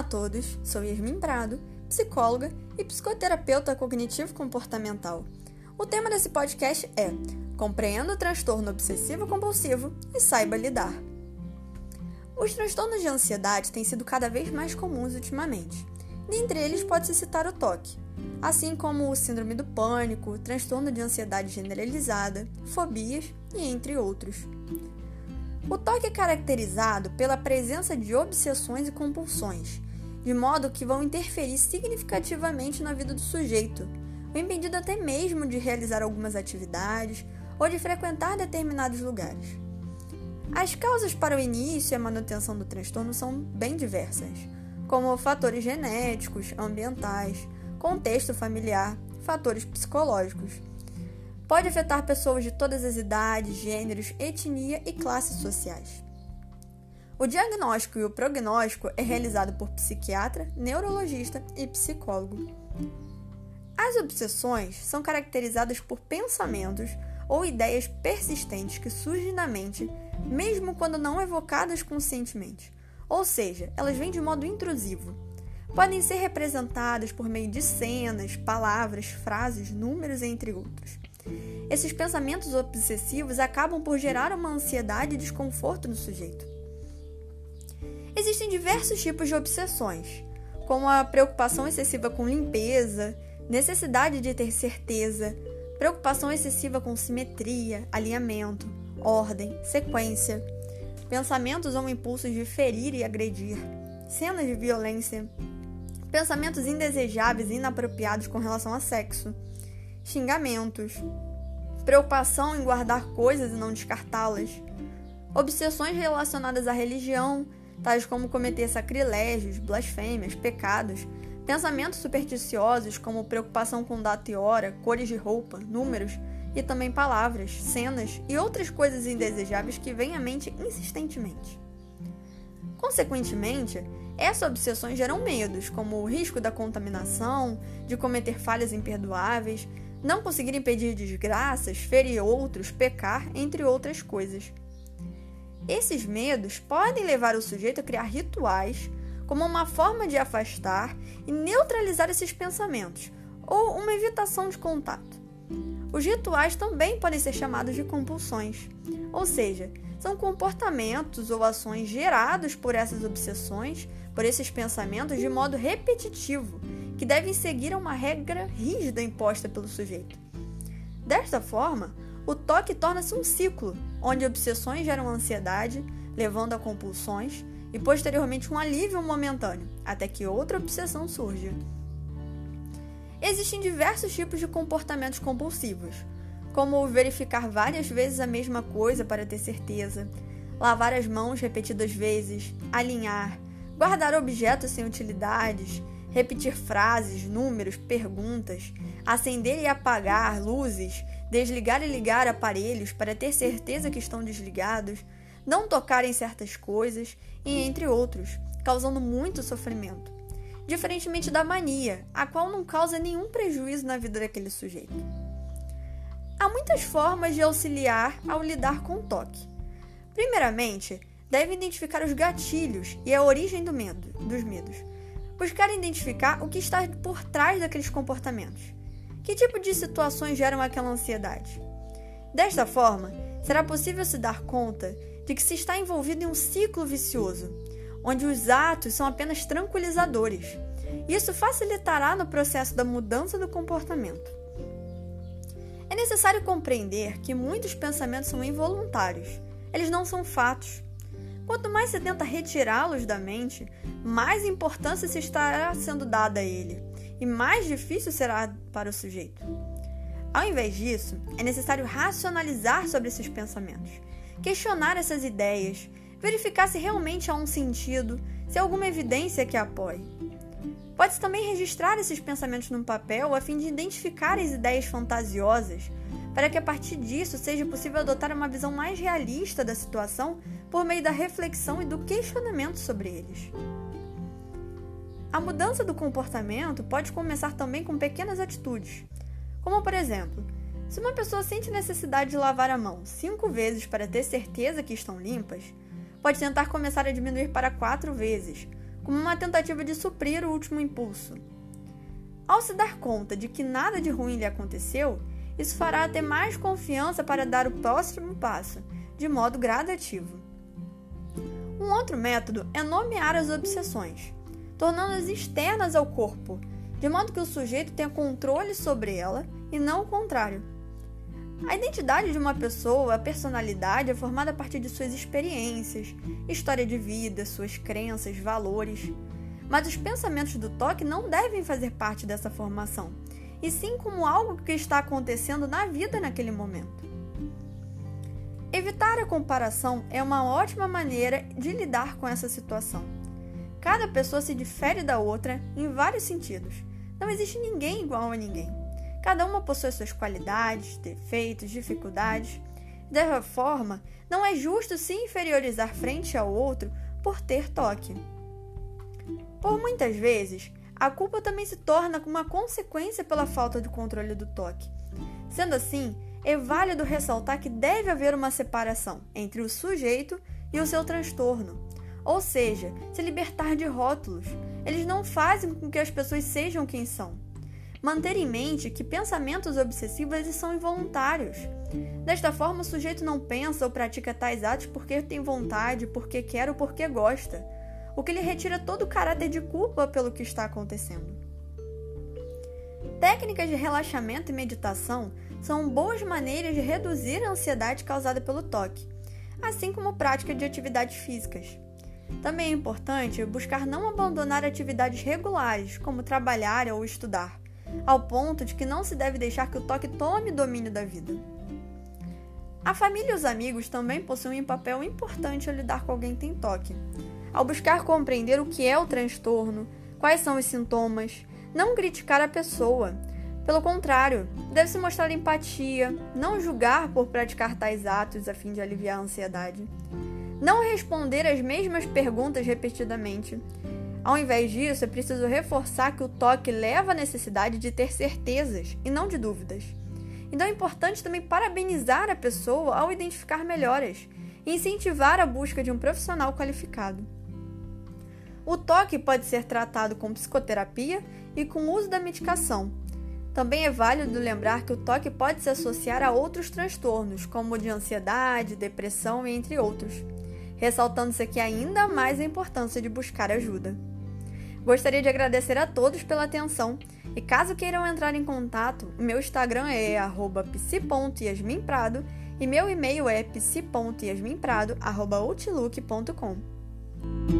Olá a todos, sou Yasmin Prado, psicóloga e psicoterapeuta cognitivo-comportamental. O tema desse podcast é Compreenda o transtorno obsessivo-compulsivo e saiba lidar. Os transtornos de ansiedade têm sido cada vez mais comuns ultimamente. Dentre eles pode-se citar o TOC, assim como o síndrome do pânico, transtorno de ansiedade generalizada, fobias e entre outros. O toque é caracterizado pela presença de obsessões e compulsões, de modo que vão interferir significativamente na vida do sujeito, o impedindo até mesmo de realizar algumas atividades ou de frequentar determinados lugares. As causas para o início e a manutenção do transtorno são bem diversas, como fatores genéticos, ambientais, contexto familiar, fatores psicológicos Pode afetar pessoas de todas as idades, gêneros, etnia e classes sociais. O diagnóstico e o prognóstico é realizado por psiquiatra, neurologista e psicólogo. As obsessões são caracterizadas por pensamentos ou ideias persistentes que surgem na mente, mesmo quando não evocadas conscientemente, ou seja, elas vêm de modo intrusivo. Podem ser representadas por meio de cenas, palavras, frases, números, entre outros. Esses pensamentos obsessivos acabam por gerar uma ansiedade e desconforto no sujeito. Existem diversos tipos de obsessões, como a preocupação excessiva com limpeza, necessidade de ter certeza, preocupação excessiva com simetria, alinhamento, ordem, sequência, pensamentos ou impulsos de ferir e agredir, cenas de violência, pensamentos indesejáveis e inapropriados com relação a sexo xingamentos, preocupação em guardar coisas e não descartá-las, obsessões relacionadas à religião, tais como cometer sacrilégios, blasfêmias, pecados, pensamentos supersticiosos como preocupação com data e hora, cores de roupa, números e também palavras, cenas e outras coisas indesejáveis que vêm à mente insistentemente. Consequentemente, essas obsessões geram medos, como o risco da contaminação, de cometer falhas imperdoáveis, não conseguir impedir desgraças, ferir outros, pecar, entre outras coisas. Esses medos podem levar o sujeito a criar rituais como uma forma de afastar e neutralizar esses pensamentos, ou uma evitação de contato. Os rituais também podem ser chamados de compulsões, ou seja, são comportamentos ou ações gerados por essas obsessões, por esses pensamentos de modo repetitivo que devem seguir a uma regra rígida imposta pelo sujeito. Desta forma, o toque torna-se um ciclo, onde obsessões geram ansiedade, levando a compulsões, e posteriormente um alívio momentâneo, até que outra obsessão surja. Existem diversos tipos de comportamentos compulsivos, como verificar várias vezes a mesma coisa para ter certeza, lavar as mãos repetidas vezes, alinhar, guardar objetos sem utilidades, repetir frases, números, perguntas, acender e apagar luzes, desligar e ligar aparelhos para ter certeza que estão desligados, não tocar em certas coisas e entre outros, causando muito sofrimento. Diferentemente da mania, a qual não causa nenhum prejuízo na vida daquele sujeito. Há muitas formas de auxiliar ao lidar com o toque. Primeiramente, deve identificar os gatilhos e a origem do medo, dos medos buscar identificar o que está por trás daqueles comportamentos. Que tipo de situações geram aquela ansiedade? Desta forma, será possível se dar conta de que se está envolvido em um ciclo vicioso, onde os atos são apenas tranquilizadores. Isso facilitará no processo da mudança do comportamento. É necessário compreender que muitos pensamentos são involuntários, eles não são fatos. Quanto mais se tenta retirá-los da mente, mais importância se estará sendo dada a ele e mais difícil será para o sujeito. Ao invés disso, é necessário racionalizar sobre esses pensamentos, questionar essas ideias, verificar se realmente há um sentido, se há alguma evidência que apoie. Pode-se também registrar esses pensamentos num papel a fim de identificar as ideias fantasiosas, para que a partir disso seja possível adotar uma visão mais realista da situação por meio da reflexão e do questionamento sobre eles. A mudança do comportamento pode começar também com pequenas atitudes, como por exemplo, se uma pessoa sente necessidade de lavar a mão cinco vezes para ter certeza que estão limpas, pode tentar começar a diminuir para quatro vezes, como uma tentativa de suprir o último impulso. Ao se dar conta de que nada de ruim lhe aconteceu, isso fará ter mais confiança para dar o próximo passo, de modo gradativo. Um outro método é nomear as obsessões, tornando-as externas ao corpo, de modo que o sujeito tenha controle sobre ela e não o contrário. A identidade de uma pessoa, a personalidade, é formada a partir de suas experiências, história de vida, suas crenças, valores. Mas os pensamentos do toque não devem fazer parte dessa formação, e sim como algo que está acontecendo na vida naquele momento. Evitar a comparação é uma ótima maneira de lidar com essa situação. Cada pessoa se difere da outra em vários sentidos. Não existe ninguém igual a ninguém. Cada uma possui suas qualidades, defeitos, dificuldades. Dessa forma, não é justo se inferiorizar frente ao outro por ter toque. Por muitas vezes, a culpa também se torna uma consequência pela falta de controle do toque. Sendo assim, é válido ressaltar que deve haver uma separação entre o sujeito e o seu transtorno. Ou seja, se libertar de rótulos. Eles não fazem com que as pessoas sejam quem são. Manter em mente que pensamentos obsessivos são involuntários. Desta forma, o sujeito não pensa ou pratica tais atos porque tem vontade, porque quer ou porque gosta, o que lhe retira todo o caráter de culpa pelo que está acontecendo. Técnicas de relaxamento e meditação são boas maneiras de reduzir a ansiedade causada pelo toque, assim como prática de atividades físicas. Também é importante buscar não abandonar atividades regulares, como trabalhar ou estudar ao ponto de que não se deve deixar que o toque tome domínio da vida. A família e os amigos também possuem um papel importante ao lidar com alguém que tem toque. Ao buscar compreender o que é o transtorno, quais são os sintomas, não criticar a pessoa. Pelo contrário, deve-se mostrar empatia, não julgar por praticar tais atos a fim de aliviar a ansiedade. Não responder as mesmas perguntas repetidamente, ao invés disso, é preciso reforçar que o toque leva à necessidade de ter certezas e não de dúvidas. Então é importante também parabenizar a pessoa ao identificar melhoras e incentivar a busca de um profissional qualificado. O toque pode ser tratado com psicoterapia e com o uso da medicação. Também é válido lembrar que o toque pode se associar a outros transtornos, como de ansiedade, depressão, entre outros, ressaltando-se aqui ainda mais a importância de buscar ajuda. Gostaria de agradecer a todos pela atenção e caso queiram entrar em contato, meu Instagram é psi.yasminprado e meu e-mail é psi.yasminprado.outlook.com.